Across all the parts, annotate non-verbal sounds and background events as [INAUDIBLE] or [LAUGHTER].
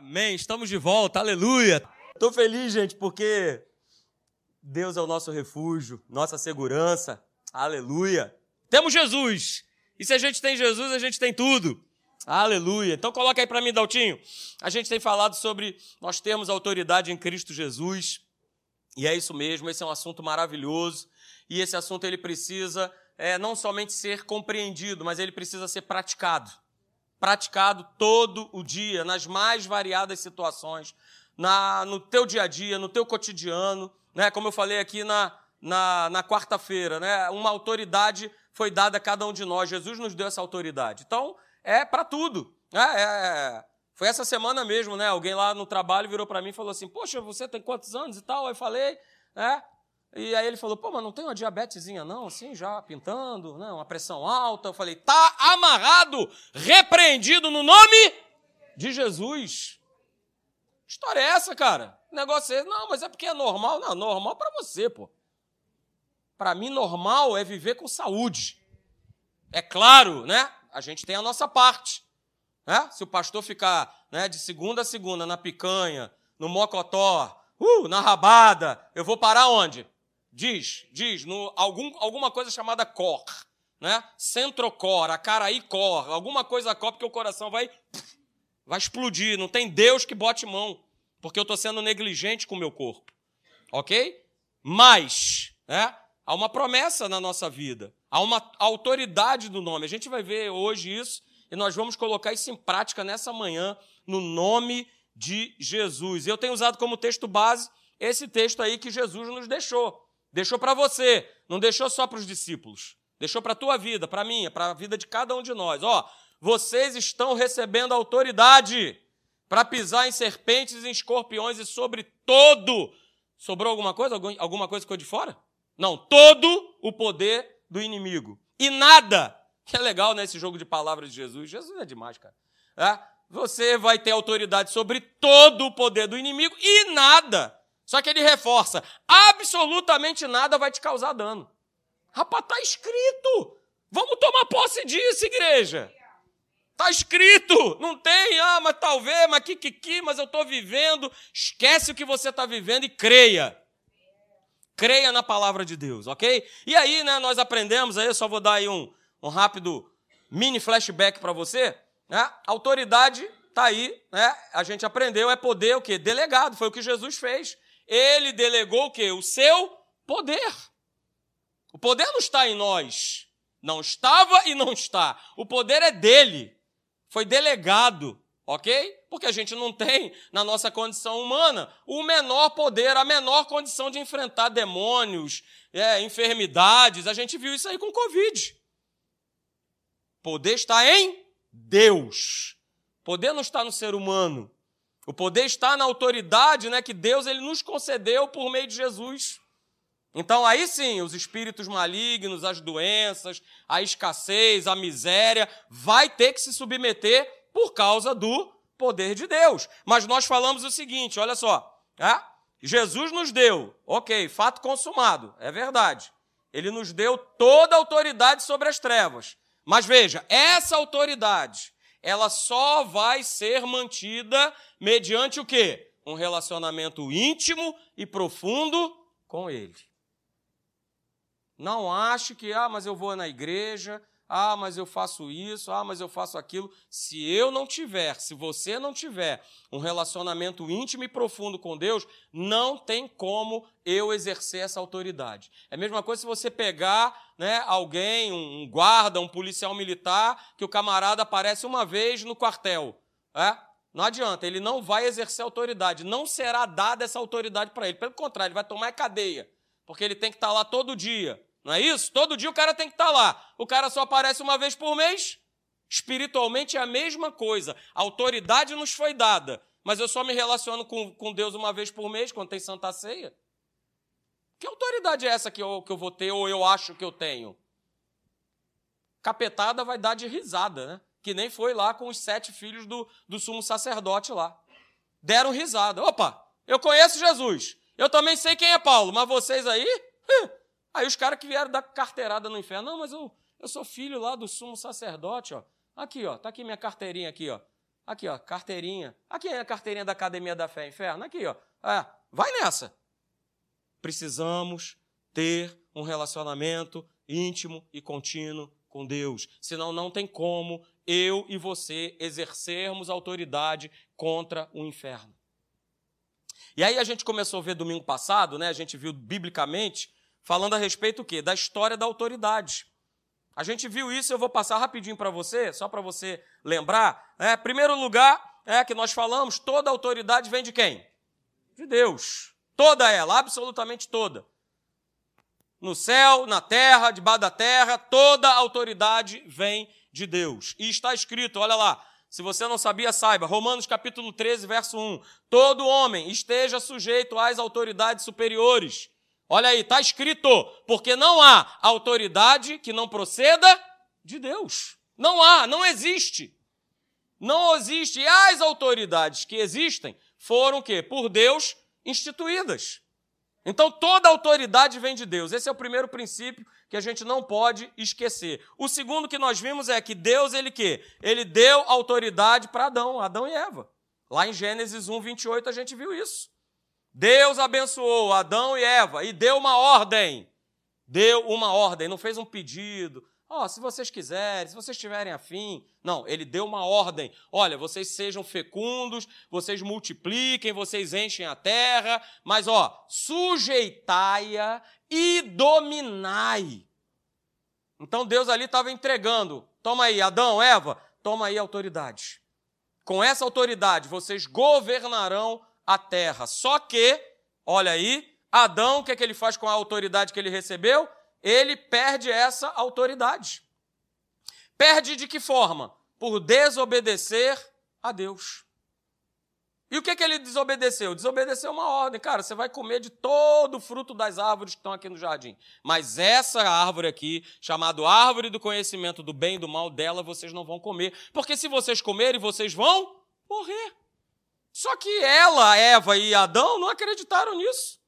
Amém. Estamos de volta. Aleluia. Estou feliz, gente, porque Deus é o nosso refúgio, nossa segurança. Aleluia. Temos Jesus. E se a gente tem Jesus, a gente tem tudo. Aleluia. Então coloca aí para mim, Daltinho. A gente tem falado sobre nós termos autoridade em Cristo Jesus. E é isso mesmo, esse é um assunto maravilhoso. E esse assunto ele precisa é, não somente ser compreendido, mas ele precisa ser praticado praticado todo o dia, nas mais variadas situações, na, no teu dia a dia, no teu cotidiano, né? como eu falei aqui na, na, na quarta-feira, né? uma autoridade foi dada a cada um de nós, Jesus nos deu essa autoridade. Então, é para tudo. Né? É, foi essa semana mesmo, né? Alguém lá no trabalho virou para mim e falou assim: Poxa, você tem quantos anos e tal? Aí falei, né? E aí ele falou, pô, mas não tem uma diabetesinha não, assim, já pintando, né? uma pressão alta. Eu falei, tá amarrado, repreendido no nome de Jesus. Que história é essa, cara? O negócio é, não, mas é porque é normal. Não, normal para você, pô. Para mim, normal é viver com saúde. É claro, né? A gente tem a nossa parte. Né? Se o pastor ficar né, de segunda a segunda na picanha, no mocotó, uh, na rabada, eu vou parar onde? Diz, diz, no, algum, alguma coisa chamada cor, né? Centrocor, acaraí-cor, alguma coisa cor, porque o coração vai, vai explodir. Não tem Deus que bote mão, porque eu estou sendo negligente com o meu corpo. Ok? Mas, né? Há uma promessa na nossa vida, há uma autoridade do nome. A gente vai ver hoje isso e nós vamos colocar isso em prática nessa manhã, no nome de Jesus. Eu tenho usado como texto base esse texto aí que Jesus nos deixou. Deixou para você, não deixou só para os discípulos. Deixou para a tua vida, para a minha, para a vida de cada um de nós. Ó, vocês estão recebendo autoridade para pisar em serpentes, em escorpiões e sobre todo. Sobrou alguma coisa? Alguma coisa ficou de fora? Não, todo o poder do inimigo. E nada, que é legal nesse né, jogo de palavras de Jesus. Jesus é demais, cara. É? Você vai ter autoridade sobre todo o poder do inimigo e nada só que ele reforça: absolutamente nada vai te causar dano. Rapaz, está escrito. Vamos tomar posse disso, igreja. Está escrito. Não tem, ah, mas talvez, mas que, que, que, mas eu estou vivendo. Esquece o que você está vivendo e creia. Creia na palavra de Deus, ok? E aí, né, nós aprendemos, aí eu só vou dar aí um, um rápido mini flashback para você. Né? Autoridade está aí, né? A gente aprendeu, é poder o quê? Delegado, foi o que Jesus fez ele delegou o quê? O seu poder. O poder não está em nós. Não estava e não está. O poder é dele. Foi delegado, ok? Porque a gente não tem, na nossa condição humana, o menor poder, a menor condição de enfrentar demônios, é, enfermidades. A gente viu isso aí com Covid. Poder está em Deus. Poder não está no ser humano. O poder está na autoridade né, que Deus ele nos concedeu por meio de Jesus. Então, aí sim, os espíritos malignos, as doenças, a escassez, a miséria, vai ter que se submeter por causa do poder de Deus. Mas nós falamos o seguinte: olha só, é? Jesus nos deu, ok, fato consumado, é verdade. Ele nos deu toda a autoridade sobre as trevas. Mas veja, essa autoridade, ela só vai ser mantida mediante o quê? Um relacionamento íntimo e profundo com Ele. Não ache que, ah, mas eu vou na igreja, ah, mas eu faço isso, ah, mas eu faço aquilo. Se eu não tiver, se você não tiver um relacionamento íntimo e profundo com Deus, não tem como eu exercer essa autoridade. É a mesma coisa se você pegar né, alguém, um guarda, um policial militar, que o camarada aparece uma vez no quartel. É? Não adianta, ele não vai exercer autoridade, não será dada essa autoridade para ele. Pelo contrário, ele vai tomar cadeia, porque ele tem que estar lá todo dia. Não é isso? Todo dia o cara tem que estar lá. O cara só aparece uma vez por mês. Espiritualmente é a mesma coisa. A autoridade nos foi dada, mas eu só me relaciono com, com Deus uma vez por mês, quando tem Santa Ceia. Que autoridade é essa que eu, que eu vou ter ou eu acho que eu tenho? Capetada vai dar de risada, né? que nem foi lá com os sete filhos do, do sumo sacerdote lá. Deram risada. Opa, eu conheço Jesus. Eu também sei quem é Paulo, mas vocês aí? Aí os caras que vieram dar carteirada no inferno. Não, mas eu, eu sou filho lá do sumo sacerdote, ó. Aqui, ó. Tá aqui minha carteirinha aqui, ó. Aqui, ó, carteirinha. Aqui é a carteirinha da Academia da Fé Inferno. Aqui, ó. É, vai nessa. Precisamos ter um relacionamento íntimo e contínuo com Deus. Senão não tem como eu e você exercermos autoridade contra o inferno. E aí a gente começou a ver domingo passado, né? A gente viu biblicamente falando a respeito o quê? Da história da autoridade. A gente viu isso, eu vou passar rapidinho para você, só para você lembrar. É, primeiro lugar, é que nós falamos, toda autoridade vem de quem? De Deus. Toda ela, absolutamente toda. No céu, na terra, debaixo da terra, toda autoridade vem de Deus. E está escrito, olha lá, se você não sabia, saiba. Romanos capítulo 13, verso 1. Todo homem esteja sujeito às autoridades superiores. Olha aí, está escrito, porque não há autoridade que não proceda de Deus. Não há, não existe. Não existe. E as autoridades que existem foram o quê? Por Deus instituídas. Então toda autoridade vem de Deus. Esse é o primeiro princípio que a gente não pode esquecer. O segundo que nós vimos é que Deus, ele quê? Ele deu autoridade para Adão, Adão e Eva. Lá em Gênesis 1, 28 a gente viu isso. Deus abençoou Adão e Eva e deu uma ordem. Deu uma ordem, não fez um pedido. Ó, oh, se vocês quiserem, se vocês tiverem afim. Não, ele deu uma ordem. Olha, vocês sejam fecundos, vocês multipliquem, vocês enchem a terra, mas ó, sujeitai-a e dominai. Então Deus ali estava entregando. Toma aí, Adão, Eva, toma aí a autoridade. Com essa autoridade vocês governarão a terra. Só que, olha aí, Adão, o que, é que ele faz com a autoridade que ele recebeu? Ele perde essa autoridade. Perde de que forma? Por desobedecer a Deus. E o que, que ele desobedeceu? Desobedeceu uma ordem. Cara, você vai comer de todo o fruto das árvores que estão aqui no jardim. Mas essa árvore aqui, chamada árvore do conhecimento do bem e do mal, dela vocês não vão comer. Porque se vocês comerem, vocês vão morrer. Só que ela, Eva e Adão não acreditaram nisso.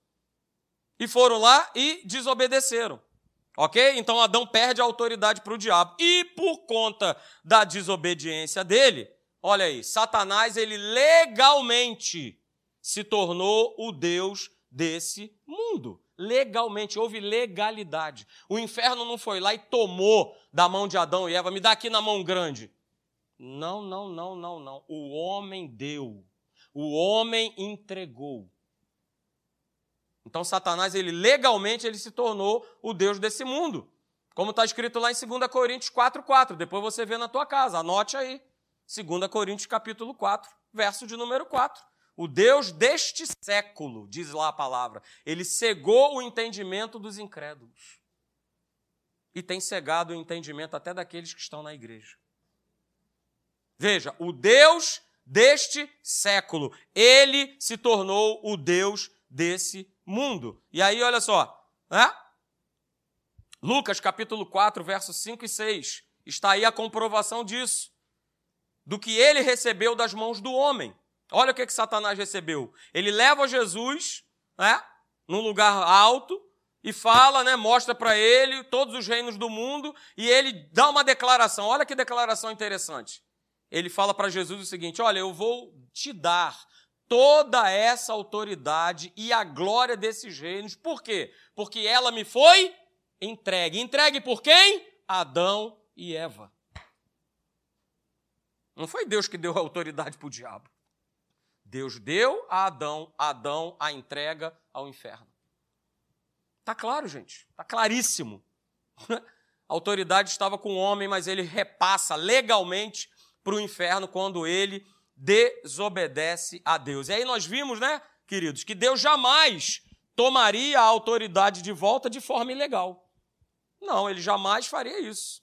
E foram lá e desobedeceram. Ok? Então Adão perde a autoridade para o diabo. E por conta da desobediência dele, Olha aí, Satanás ele legalmente se tornou o Deus desse mundo. Legalmente, houve legalidade. O inferno não foi lá e tomou da mão de Adão e Eva, me dá aqui na mão grande. Não, não, não, não, não. O homem deu. O homem entregou. Então Satanás, ele legalmente ele se tornou o Deus desse mundo. Como está escrito lá em 2 Coríntios 4,4. Depois você vê na tua casa, anote aí. 2 Coríntios capítulo 4, verso de número 4. O Deus deste século, diz lá a palavra, ele cegou o entendimento dos incrédulos. E tem cegado o entendimento até daqueles que estão na igreja. Veja, o Deus deste século, ele se tornou o Deus desse mundo. E aí, olha só, né? Lucas capítulo 4, versos 5 e 6. Está aí a comprovação disso do que ele recebeu das mãos do homem. Olha o que, que Satanás recebeu. Ele leva Jesus né, num lugar alto e fala, né, mostra para ele todos os reinos do mundo e ele dá uma declaração. Olha que declaração interessante. Ele fala para Jesus o seguinte: Olha, eu vou te dar toda essa autoridade e a glória desses reinos. Por quê? Porque ela me foi entregue. Entregue por quem? Adão e Eva. Não foi Deus que deu a autoridade para o diabo. Deus deu a Adão, Adão a entrega ao inferno. Está claro, gente? Está claríssimo. [LAUGHS] A autoridade estava com o homem, mas ele repassa legalmente para o inferno quando ele desobedece a Deus. E aí nós vimos, né, queridos, que Deus jamais tomaria a autoridade de volta de forma ilegal. Não, ele jamais faria isso.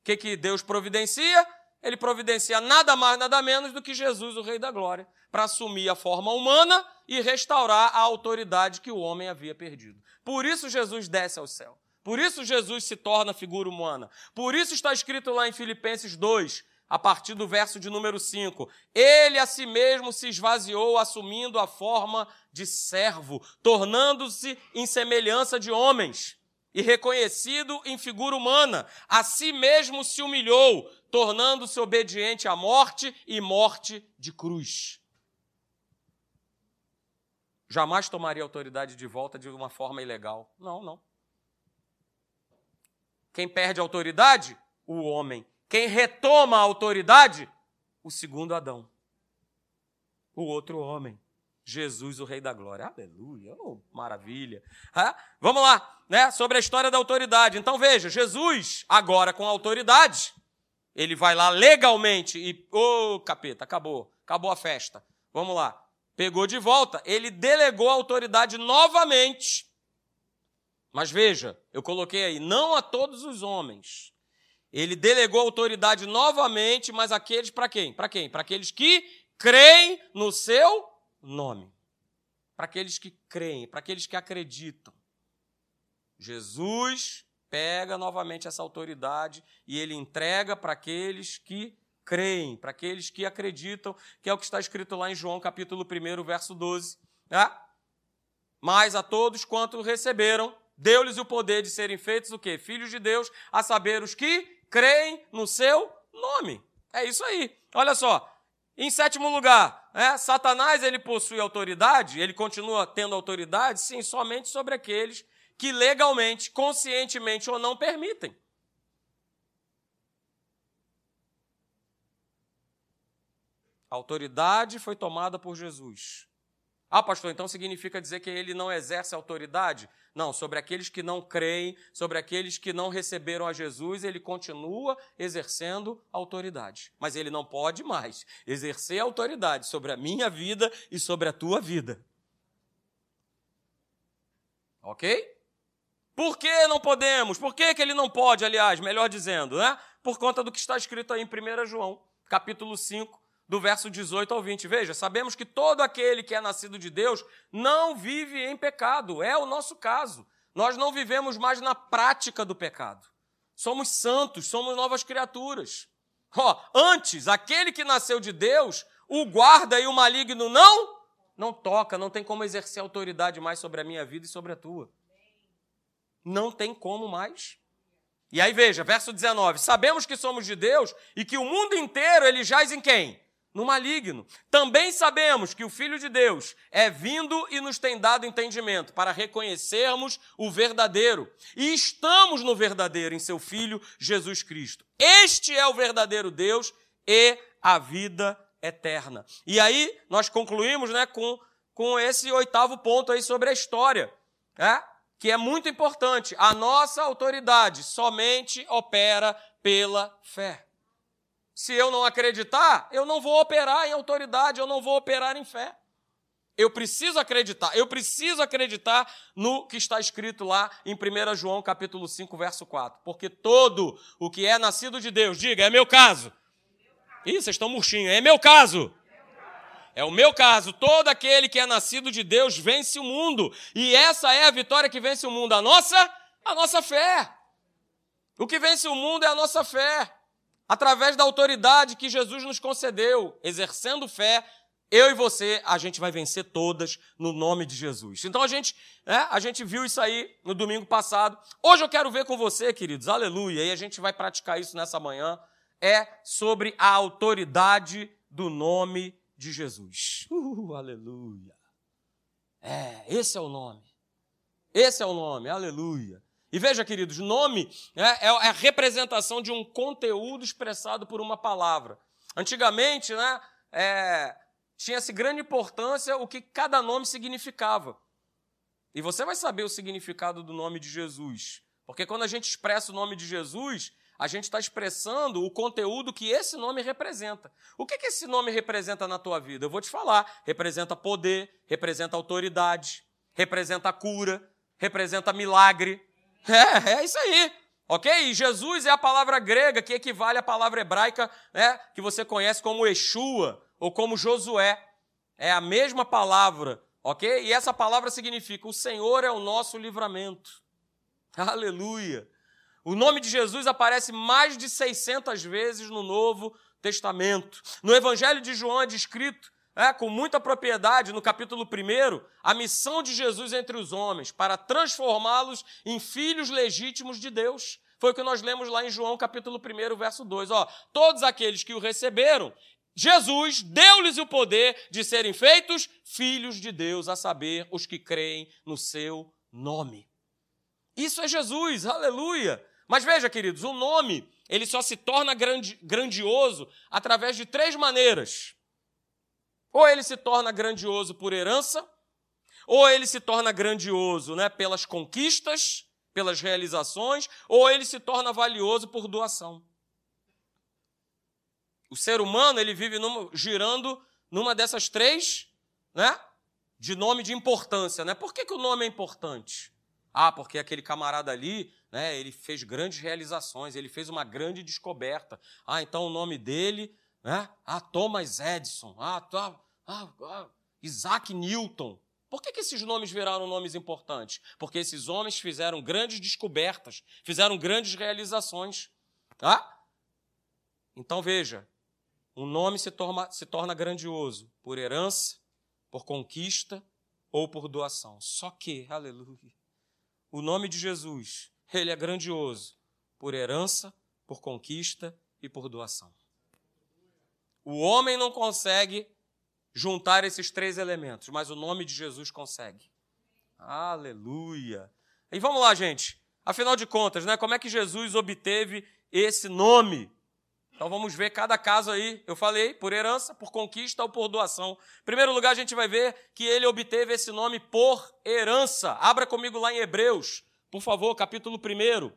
O que, que Deus providencia? ele providencia nada mais, nada menos do que Jesus, o Rei da Glória, para assumir a forma humana e restaurar a autoridade que o homem havia perdido. Por isso Jesus desce ao céu. Por isso Jesus se torna figura humana. Por isso está escrito lá em Filipenses 2, a partir do verso de número 5. Ele a si mesmo se esvaziou, assumindo a forma de servo, tornando-se em semelhança de homens. e reconhecido em figura humana, a si mesmo se humilhou, tornando-se obediente à morte e morte de cruz. Jamais tomaria autoridade de volta de uma forma ilegal. Não, não. Quem perde autoridade? O homem. Quem retoma a autoridade? O segundo Adão. O outro homem. Jesus, o Rei da Glória. Aleluia, oh, maravilha. Ah, vamos lá, né? Sobre a história da autoridade. Então veja, Jesus, agora com autoridade, ele vai lá legalmente e. Ô, oh, capeta, acabou. Acabou a festa. Vamos lá. Pegou de volta. Ele delegou a autoridade novamente. Mas veja, eu coloquei aí, não a todos os homens. Ele delegou autoridade novamente, mas aqueles para quem? Para quem? Para aqueles que creem no seu nome. Para aqueles que creem, para aqueles que acreditam. Jesus pega novamente essa autoridade e ele entrega para aqueles que creem, para aqueles que acreditam, que é o que está escrito lá em João capítulo 1, verso 12. Né? Mas a todos quanto receberam, deu-lhes o poder de serem feitos o quê? Filhos de Deus, a saber os que creem no seu nome. É isso aí. Olha só, em sétimo lugar, é, Satanás ele possui autoridade, ele continua tendo autoridade, sim, somente sobre aqueles que legalmente, conscientemente ou não permitem. A autoridade foi tomada por Jesus. Ah, pastor, então significa dizer que ele não exerce autoridade? Não, sobre aqueles que não creem, sobre aqueles que não receberam a Jesus, ele continua exercendo autoridade. Mas ele não pode mais exercer autoridade sobre a minha vida e sobre a tua vida. Ok? Por que não podemos? Por que, que ele não pode, aliás, melhor dizendo, né? Por conta do que está escrito aí em 1 João, capítulo 5, do verso 18 ao 20. Veja, sabemos que todo aquele que é nascido de Deus não vive em pecado, é o nosso caso. Nós não vivemos mais na prática do pecado. Somos santos, somos novas criaturas. Ó, antes, aquele que nasceu de Deus, o guarda e o maligno não, não toca, não tem como exercer autoridade mais sobre a minha vida e sobre a tua. Não tem como mais. E aí veja, verso 19: Sabemos que somos de Deus e que o mundo inteiro ele jaz em quem? No maligno. Também sabemos que o Filho de Deus é vindo e nos tem dado entendimento para reconhecermos o verdadeiro. E estamos no verdadeiro, em seu Filho Jesus Cristo. Este é o verdadeiro Deus e a vida eterna. E aí nós concluímos né, com, com esse oitavo ponto aí sobre a história, né, que é muito importante. A nossa autoridade somente opera pela fé. Se eu não acreditar, eu não vou operar em autoridade, eu não vou operar em fé. Eu preciso acreditar, eu preciso acreditar no que está escrito lá em 1 João capítulo 5, verso 4. Porque todo o que é nascido de Deus, diga, é meu caso. Ih, vocês estão murchinhos, é meu caso. É o meu caso. Todo aquele que é nascido de Deus vence o mundo. E essa é a vitória que vence o mundo. A nossa, a nossa fé. O que vence o mundo é a nossa fé através da autoridade que Jesus nos concedeu, exercendo fé, eu e você, a gente vai vencer todas no nome de Jesus. Então a gente, né, a gente viu isso aí no domingo passado. Hoje eu quero ver com você, queridos, aleluia, e a gente vai praticar isso nessa manhã. É sobre a autoridade do nome de Jesus. Uh, aleluia. É, esse é o nome. Esse é o nome, aleluia. E veja, queridos, nome né, é a representação de um conteúdo expressado por uma palavra. Antigamente, né, é, tinha-se grande importância o que cada nome significava. E você vai saber o significado do nome de Jesus. Porque quando a gente expressa o nome de Jesus, a gente está expressando o conteúdo que esse nome representa. O que, que esse nome representa na tua vida? Eu vou te falar. Representa poder, representa autoridade, representa cura, representa milagre, é, é isso aí. Ok? E Jesus é a palavra grega que equivale à palavra hebraica né, que você conhece como Yeshua ou como Josué. É a mesma palavra, ok? E essa palavra significa: o Senhor é o nosso livramento. [LAUGHS] Aleluia. O nome de Jesus aparece mais de 600 vezes no Novo Testamento. No Evangelho de João é descrito é, com muita propriedade no capítulo 1 a missão de Jesus entre os homens para transformá-los em filhos legítimos de Deus. Foi o que nós lemos lá em João capítulo 1, verso 2. Ó, todos aqueles que o receberam, Jesus deu-lhes o poder de serem feitos filhos de Deus, a saber, os que creem no seu nome. Isso é Jesus, aleluia! Mas veja, queridos, o nome, ele só se torna grandioso através de três maneiras. Ou ele se torna grandioso por herança, ou ele se torna grandioso né, pelas conquistas, pelas realizações, ou ele se torna valioso por doação. O ser humano ele vive numa, girando numa dessas três, né? De nome de importância, né? Por que, que o nome é importante? Ah, porque aquele camarada ali, né? Ele fez grandes realizações, ele fez uma grande descoberta. Ah, então o nome dele né? Ah, Thomas Edison. Ah, tá, ah, ah, Isaac Newton. Por que, que esses nomes viraram nomes importantes? Porque esses homens fizeram grandes descobertas, fizeram grandes realizações. Tá? Então veja, um nome se torna, se torna grandioso por herança, por conquista ou por doação. Só que, aleluia, o nome de Jesus, ele é grandioso por herança, por conquista e por doação. O homem não consegue juntar esses três elementos, mas o nome de Jesus consegue. Aleluia. E vamos lá, gente. Afinal de contas, né, como é que Jesus obteve esse nome? Então vamos ver cada caso aí. Eu falei, por herança, por conquista ou por doação. Em primeiro lugar, a gente vai ver que ele obteve esse nome por herança. Abra comigo lá em Hebreus, por favor, capítulo 1.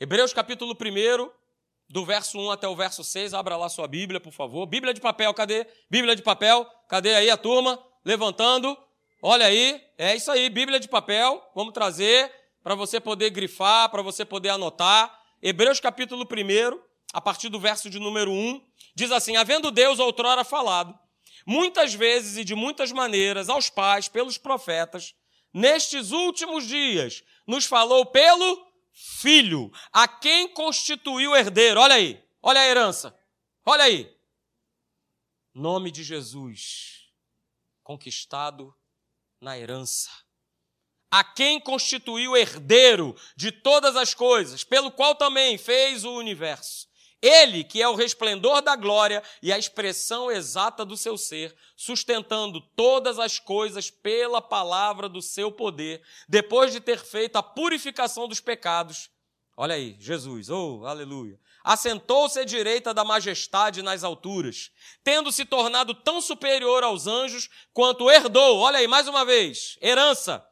Hebreus, capítulo 1, do verso 1 até o verso 6. Abra lá sua Bíblia, por favor. Bíblia de papel, cadê? Bíblia de papel, cadê aí a turma? Levantando. Olha aí, é isso aí, Bíblia de papel. Vamos trazer para você poder grifar, para você poder anotar. Hebreus capítulo 1, a partir do verso de número 1, diz assim: Havendo Deus outrora falado, muitas vezes e de muitas maneiras, aos pais, pelos profetas, nestes últimos dias, nos falou pelo filho, a quem constituiu herdeiro. Olha aí, olha a herança. Olha aí. Nome de Jesus, conquistado na herança. A quem constituiu herdeiro de todas as coisas, pelo qual também fez o universo ele, que é o resplendor da glória e a expressão exata do seu ser, sustentando todas as coisas pela palavra do seu poder, depois de ter feito a purificação dos pecados. Olha aí, Jesus, oh, aleluia. Assentou-se à direita da majestade nas alturas, tendo se tornado tão superior aos anjos quanto herdou, olha aí, mais uma vez, herança.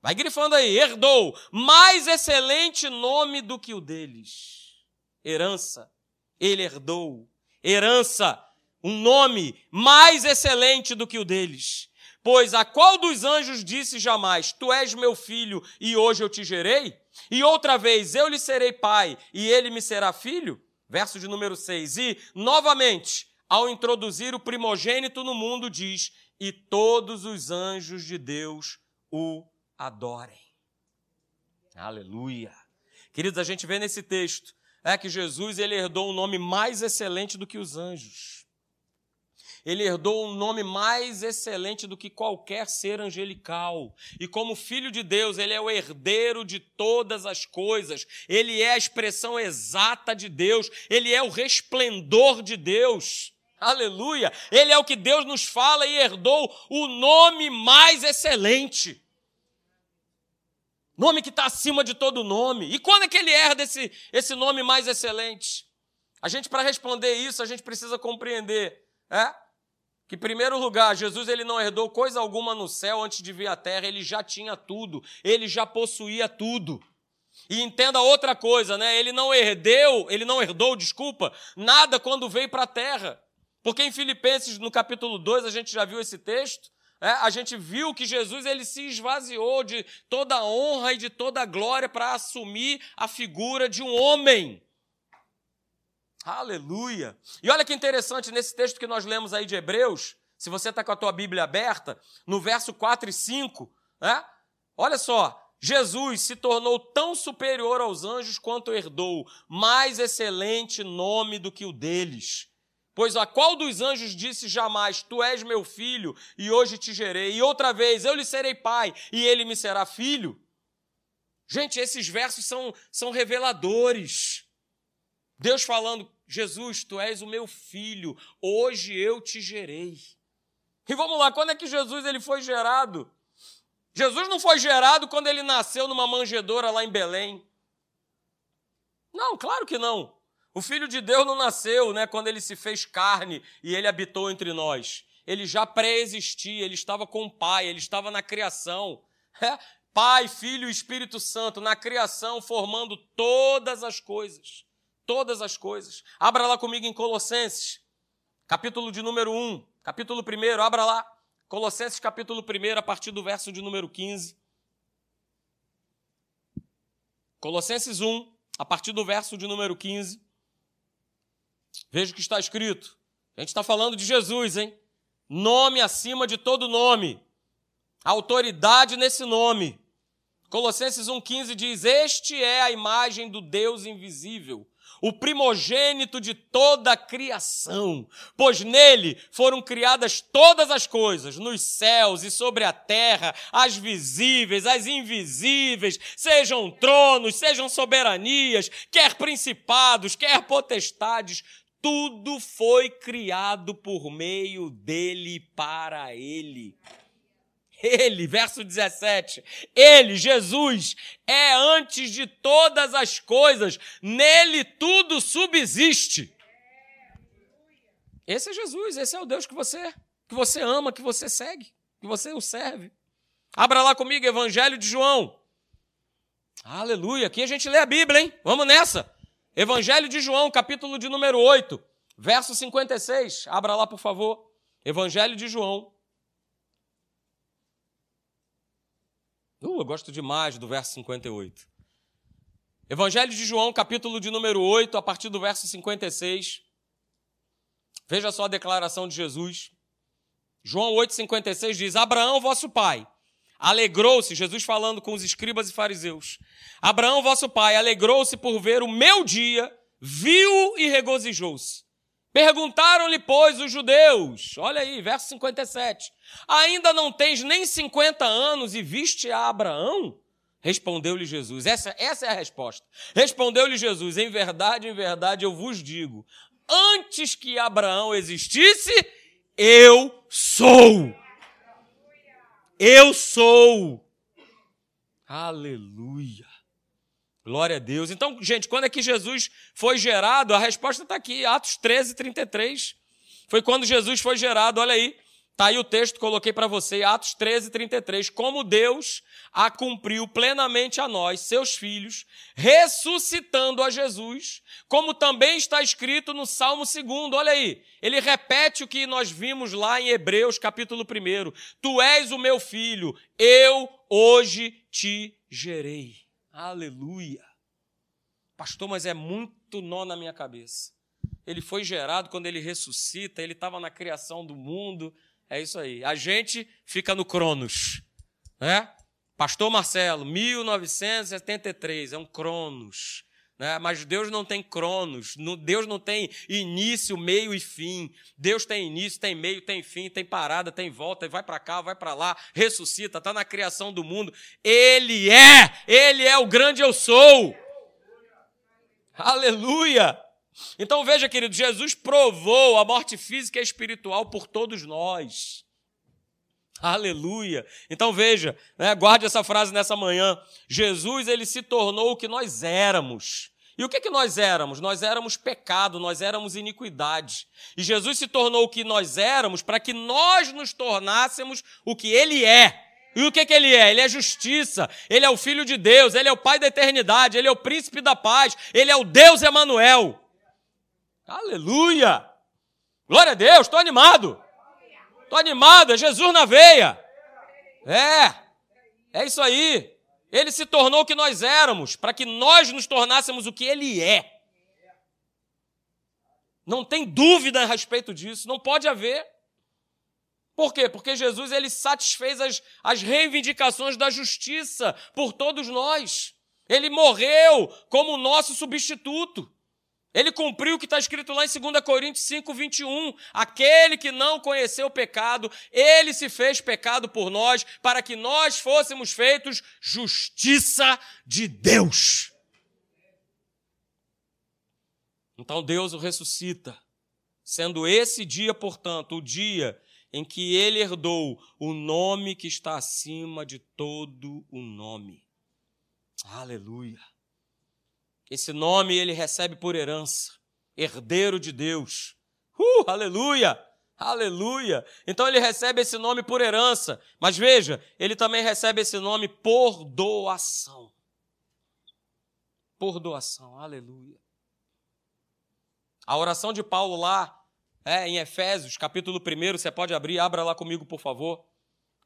Vai grifando aí, herdou, mais excelente nome do que o deles. Herança ele herdou. Herança, um nome mais excelente do que o deles. Pois a qual dos anjos disse jamais: Tu és meu filho e hoje eu te gerei? E outra vez, eu lhe serei pai e ele me será filho? Verso de número 6. E, novamente, ao introduzir o primogênito no mundo, diz: E todos os anjos de Deus o adorem. Aleluia. Queridos, a gente vê nesse texto é que Jesus ele herdou um nome mais excelente do que os anjos. Ele herdou um nome mais excelente do que qualquer ser angelical. E como filho de Deus, ele é o herdeiro de todas as coisas. Ele é a expressão exata de Deus. Ele é o resplendor de Deus. Aleluia! Ele é o que Deus nos fala e herdou o nome mais excelente. Nome que está acima de todo nome. E quando é que ele herda esse, esse nome mais excelente? A gente, para responder isso, a gente precisa compreender é? que, em primeiro lugar, Jesus ele não herdou coisa alguma no céu antes de vir à terra, ele já tinha tudo, ele já possuía tudo. E entenda outra coisa, né? Ele não herdeu, ele não herdou, desculpa, nada quando veio para a terra. Porque em Filipenses, no capítulo 2, a gente já viu esse texto, é, a gente viu que Jesus ele se esvaziou de toda a honra e de toda a glória para assumir a figura de um homem. Aleluia! E olha que interessante nesse texto que nós lemos aí de Hebreus, se você está com a tua Bíblia aberta, no verso 4 e 5, né? olha só, Jesus se tornou tão superior aos anjos quanto herdou mais excelente nome do que o deles Pois a qual dos anjos disse jamais: Tu és meu filho, e hoje te gerei? E outra vez: Eu lhe serei pai, e ele me será filho? Gente, esses versos são, são reveladores. Deus falando: Jesus, tu és o meu filho, hoje eu te gerei. E vamos lá, quando é que Jesus ele foi gerado? Jesus não foi gerado quando ele nasceu numa manjedoura lá em Belém. Não, claro que não. O Filho de Deus não nasceu né, quando ele se fez carne e ele habitou entre nós. Ele já pré-existia, ele estava com o Pai, ele estava na criação. É, pai, Filho e Espírito Santo, na criação, formando todas as coisas. Todas as coisas. Abra lá comigo em Colossenses, capítulo de número 1. Capítulo 1, abra lá. Colossenses, capítulo 1, a partir do verso de número 15. Colossenses 1, a partir do verso de número 15. Veja o que está escrito. A gente está falando de Jesus, hein? Nome acima de todo nome. Autoridade nesse nome. Colossenses 1,15 diz: Este é a imagem do Deus invisível, o primogênito de toda a criação, pois nele foram criadas todas as coisas, nos céus e sobre a terra, as visíveis, as invisíveis, sejam tronos, sejam soberanias, quer principados, quer potestades, tudo foi criado por meio dele para ele. Ele, verso 17, ele, Jesus, é antes de todas as coisas, nele tudo subsiste. Esse é Jesus, esse é o Deus que você que você ama, que você segue, que você o serve. Abra lá comigo Evangelho de João. Aleluia, aqui a gente lê a Bíblia, hein? Vamos nessa. Evangelho de João, capítulo de número 8, verso 56. Abra lá, por favor. Evangelho de João. Uh, eu gosto demais do verso 58. Evangelho de João, capítulo de número 8, a partir do verso 56. Veja só a declaração de Jesus. João 8,56 diz: Abraão, vosso pai, alegrou-se, Jesus falando com os escribas e fariseus. Abraão, vosso pai, alegrou-se por ver o meu dia, viu e regozijou-se. Perguntaram-lhe, pois, os judeus, olha aí, verso 57, ainda não tens nem 50 anos e viste a Abraão? Respondeu-lhe Jesus, essa, essa é a resposta. Respondeu-lhe Jesus, em verdade, em verdade, eu vos digo, antes que Abraão existisse, eu sou. Eu sou. Aleluia. Glória a Deus. Então, gente, quando é que Jesus foi gerado? A resposta está aqui, Atos 13, 33. Foi quando Jesus foi gerado, olha aí. Está aí o texto, coloquei para você, Atos 13, 33. Como Deus a cumpriu plenamente a nós, seus filhos, ressuscitando a Jesus, como também está escrito no Salmo 2. Olha aí, ele repete o que nós vimos lá em Hebreus, capítulo 1. Tu és o meu filho, eu hoje te gerei. Aleluia. Pastor, mas é muito nó na minha cabeça. Ele foi gerado quando ele ressuscita, ele estava na criação do mundo, é isso aí. A gente fica no Cronos. Né? Pastor Marcelo, 1973, é um Cronos. Né? Mas Deus não tem cronos, Deus não tem início, meio e fim. Deus tem início, tem meio, tem fim, tem parada, tem volta, vai para cá, vai para lá, ressuscita, está na criação do mundo. Ele é, Ele é o grande eu sou. Aleluia! Então veja, querido, Jesus provou a morte física e espiritual por todos nós. Aleluia. Então veja, né, guarde essa frase nessa manhã. Jesus, ele se tornou o que nós éramos. E o que, que nós éramos? Nós éramos pecado, nós éramos iniquidade. E Jesus se tornou o que nós éramos para que nós nos tornássemos o que ele é. E o que, que ele é? Ele é justiça, ele é o Filho de Deus, ele é o Pai da eternidade, ele é o príncipe da paz, ele é o Deus Emanuel. Aleluia! Glória a Deus, estou animado. Estou animado, é Jesus na veia. É, é isso aí. Ele se tornou o que nós éramos, para que nós nos tornássemos o que ele é. Não tem dúvida a respeito disso, não pode haver. Por quê? Porque Jesus ele satisfez as, as reivindicações da justiça por todos nós. Ele morreu como nosso substituto. Ele cumpriu o que está escrito lá em 2 Coríntios 5, 21. Aquele que não conheceu o pecado, ele se fez pecado por nós, para que nós fôssemos feitos justiça de Deus. Então Deus o ressuscita, sendo esse dia, portanto, o dia em que ele herdou o nome que está acima de todo o nome. Aleluia. Esse nome ele recebe por herança, herdeiro de Deus. Uh, aleluia! Aleluia! Então ele recebe esse nome por herança, mas veja, ele também recebe esse nome por doação. Por doação, aleluia. A oração de Paulo lá, é, em Efésios, capítulo 1, você pode abrir, abra lá comigo, por favor.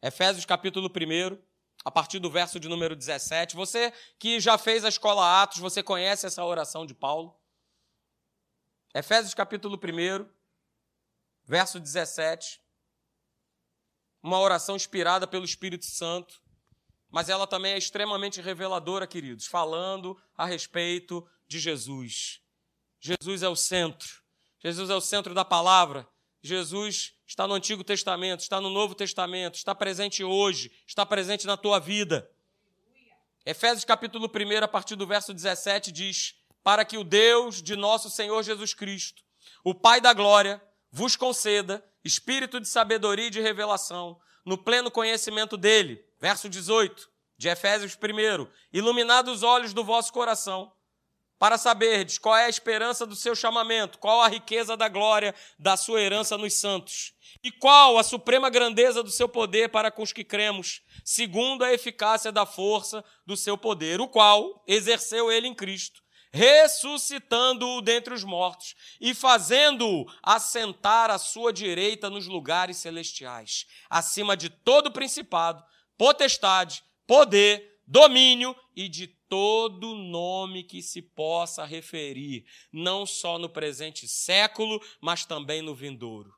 Efésios, capítulo 1 a partir do verso de número 17. Você que já fez a escola Atos, você conhece essa oração de Paulo? Efésios capítulo 1, verso 17. Uma oração inspirada pelo Espírito Santo, mas ela também é extremamente reveladora, queridos, falando a respeito de Jesus. Jesus é o centro. Jesus é o centro da palavra. Jesus está no Antigo Testamento, está no Novo Testamento, está presente hoje, está presente na tua vida. Efésios capítulo 1, a partir do verso 17, diz: Para que o Deus de nosso Senhor Jesus Cristo, o Pai da glória, vos conceda espírito de sabedoria e de revelação, no pleno conhecimento dele. Verso 18 de Efésios 1: Iluminados os olhos do vosso coração para saberdes qual é a esperança do seu chamamento, qual a riqueza da glória da sua herança nos santos, e qual a suprema grandeza do seu poder para com os que cremos, segundo a eficácia da força do seu poder, o qual exerceu ele em Cristo, ressuscitando-o dentre os mortos e fazendo-o assentar à sua direita nos lugares celestiais, acima de todo principado, potestade, poder, domínio e de todo nome que se possa referir, não só no presente século, mas também no vindouro.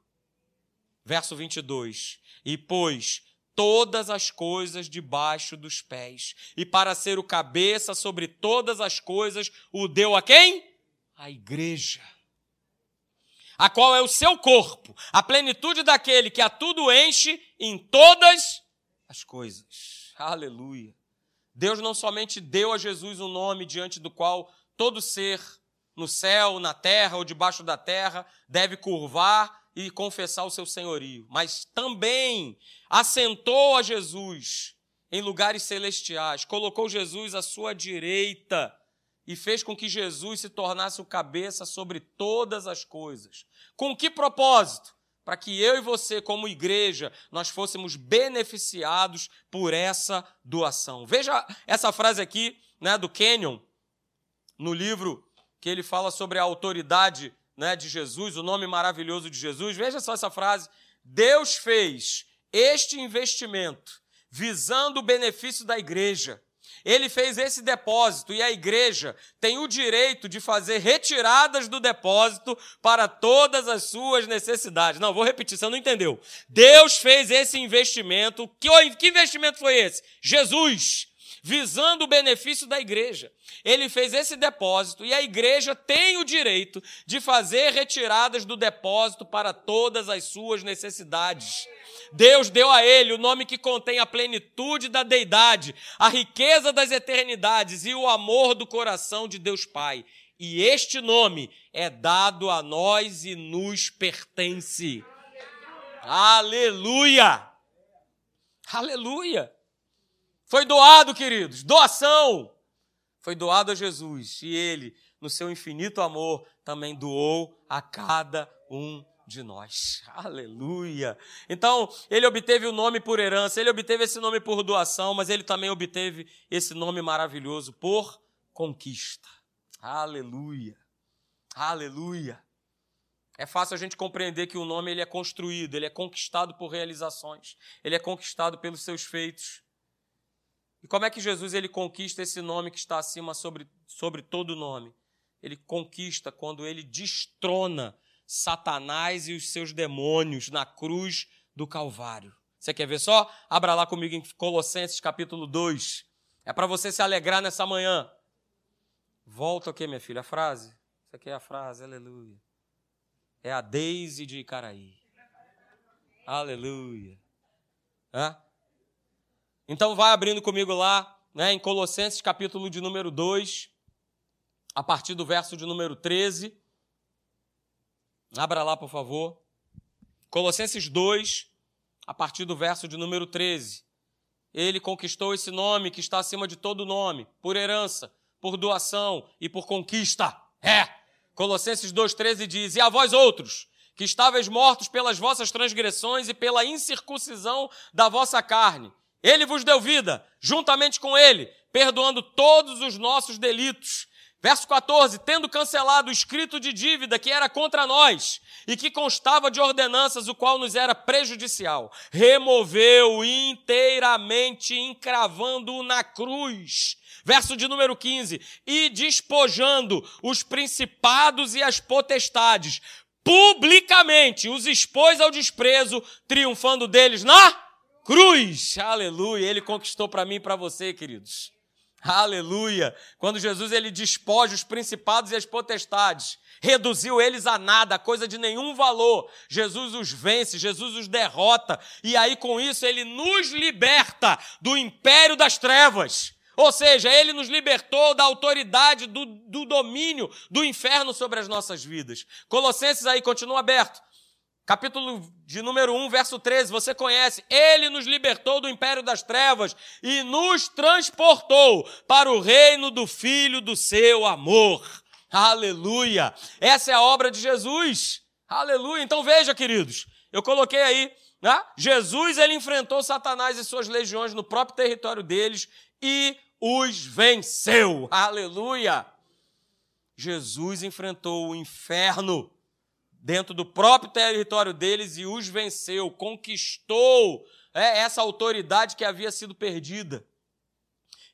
Verso 22. E pôs todas as coisas debaixo dos pés, e para ser o cabeça sobre todas as coisas, o deu a quem? A igreja. A qual é o seu corpo, a plenitude daquele que a tudo enche em todas as coisas. Aleluia. Deus não somente deu a Jesus um nome diante do qual todo ser no céu, na terra ou debaixo da terra deve curvar e confessar o seu senhorio, mas também assentou a Jesus em lugares celestiais, colocou Jesus à sua direita e fez com que Jesus se tornasse o cabeça sobre todas as coisas. Com que propósito? Para que eu e você, como igreja, nós fôssemos beneficiados por essa doação. Veja essa frase aqui né, do Kenyon, no livro que ele fala sobre a autoridade né, de Jesus, o nome maravilhoso de Jesus. Veja só essa frase. Deus fez este investimento visando o benefício da igreja ele fez esse depósito e a igreja tem o direito de fazer retiradas do depósito para todas as suas necessidades. Não, vou repetir, você não entendeu. Deus fez esse investimento. Que, que investimento foi esse? Jesus visando o benefício da igreja. Ele fez esse depósito e a igreja tem o direito de fazer retiradas do depósito para todas as suas necessidades. Deus deu a ele o nome que contém a plenitude da deidade, a riqueza das eternidades e o amor do coração de Deus Pai. E este nome é dado a nós e nos pertence. Aleluia! Aleluia! Foi doado, queridos, doação. Foi doado a Jesus e ele, no seu infinito amor, também doou a cada um de nós. Aleluia! Então, ele obteve o nome por herança, ele obteve esse nome por doação, mas ele também obteve esse nome maravilhoso por conquista. Aleluia! Aleluia! É fácil a gente compreender que o nome ele é construído, ele é conquistado por realizações, ele é conquistado pelos seus feitos. E como é que Jesus ele conquista esse nome que está acima sobre, sobre todo nome? Ele conquista quando ele destrona Satanás e os seus demônios na cruz do Calvário. Você quer ver só? Abra lá comigo em Colossenses capítulo 2. É para você se alegrar nessa manhã. Volta o que, minha filha? A frase? Essa aqui é a frase, aleluia. É a Deise de Icaraí. Aleluia. Hã? Então vai abrindo comigo lá, né, em Colossenses capítulo de número 2, a partir do verso de número 13. Abra lá, por favor. Colossenses 2, a partir do verso de número 13. Ele conquistou esse nome que está acima de todo nome, por herança, por doação e por conquista. É. Colossenses 2,13 diz: E a vós outros, que estáveis mortos pelas vossas transgressões e pela incircuncisão da vossa carne, ele vos deu vida, juntamente com ele, perdoando todos os nossos delitos Verso 14: Tendo cancelado o escrito de dívida que era contra nós e que constava de ordenanças, o qual nos era prejudicial, removeu inteiramente, encravando-o na cruz. Verso de número 15: E despojando os principados e as potestades, publicamente os expôs ao desprezo, triunfando deles na cruz. Aleluia! Ele conquistou para mim e para você, queridos. Aleluia! Quando Jesus ele despoja os principados e as potestades, reduziu eles a nada, a coisa de nenhum valor. Jesus os vence, Jesus os derrota, e aí com isso ele nos liberta do império das trevas. Ou seja, ele nos libertou da autoridade, do, do domínio do inferno sobre as nossas vidas. Colossenses aí, continua aberto capítulo de número 1, verso 13, você conhece. Ele nos libertou do império das trevas e nos transportou para o reino do Filho do seu amor. Aleluia! Essa é a obra de Jesus. Aleluia! Então veja, queridos, eu coloquei aí, né? Jesus ele enfrentou Satanás e suas legiões no próprio território deles e os venceu. Aleluia! Jesus enfrentou o inferno dentro do próprio território deles e os venceu, conquistou é, essa autoridade que havia sido perdida.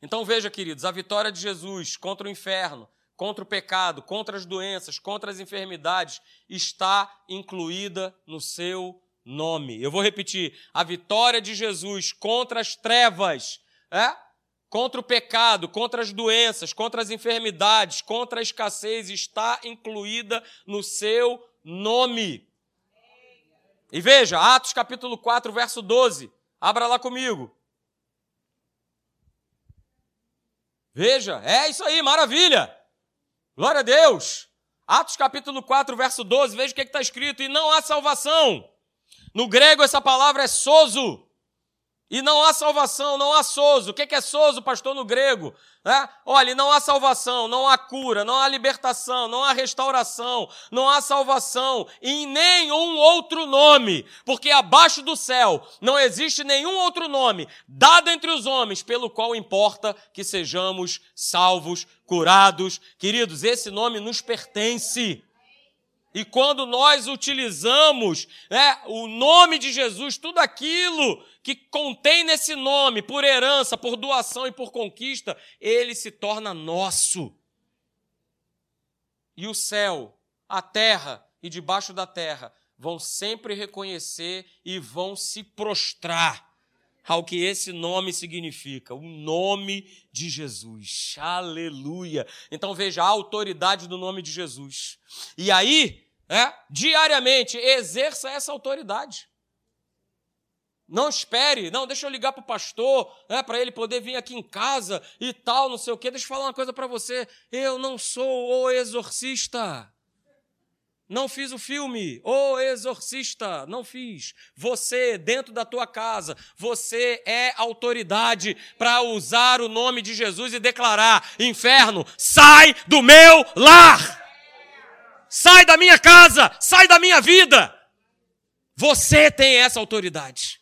Então veja, queridos, a vitória de Jesus contra o inferno, contra o pecado, contra as doenças, contra as enfermidades, está incluída no seu nome. Eu vou repetir: a vitória de Jesus contra as trevas, é? contra o pecado, contra as doenças, contra as enfermidades, contra a escassez, está incluída no seu nome. E veja, Atos capítulo 4, verso 12. Abra lá comigo. Veja, é isso aí, maravilha. Glória a Deus. Atos capítulo 4, verso 12, veja o que é está escrito. E não há salvação. No grego, essa palavra é sozo. E não há salvação, não há sozo. O que é sozo, pastor, no grego? É? Olha, não há salvação, não há cura, não há libertação, não há restauração, não há salvação em nenhum outro nome, porque abaixo do céu não existe nenhum outro nome dado entre os homens pelo qual importa que sejamos salvos, curados. Queridos, esse nome nos pertence. E quando nós utilizamos né, o nome de Jesus, tudo aquilo que contém nesse nome, por herança, por doação e por conquista, ele se torna nosso. E o céu, a terra e debaixo da terra vão sempre reconhecer e vão se prostrar ao que esse nome significa, o nome de Jesus. Aleluia. Então veja a autoridade do nome de Jesus. E aí, é, diariamente, exerça essa autoridade. Não espere, não, deixa eu ligar para o pastor, é, para ele poder vir aqui em casa e tal, não sei o quê. Deixa eu falar uma coisa para você. Eu não sou o exorcista. Não fiz o filme, O Exorcista, não fiz. Você, dentro da tua casa, você é autoridade para usar o nome de Jesus e declarar: inferno, sai do meu lar! sai da minha casa, sai da minha vida. Você tem essa autoridade.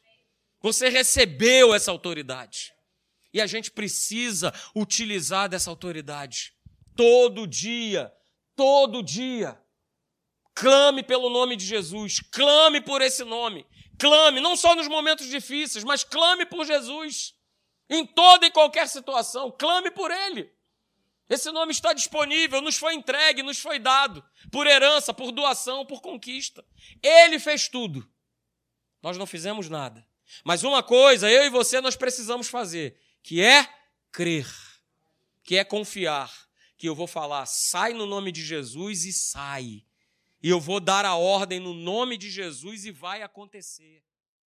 Você recebeu essa autoridade. E a gente precisa utilizar dessa autoridade. Todo dia, todo dia. Clame pelo nome de Jesus, clame por esse nome. Clame, não só nos momentos difíceis, mas clame por Jesus. Em toda e qualquer situação, clame por Ele. Esse nome está disponível, nos foi entregue, nos foi dado, por herança, por doação, por conquista. Ele fez tudo. Nós não fizemos nada. Mas uma coisa, eu e você, nós precisamos fazer, que é crer, que é confiar, que eu vou falar, sai no nome de Jesus e sai. E eu vou dar a ordem no nome de Jesus e vai acontecer.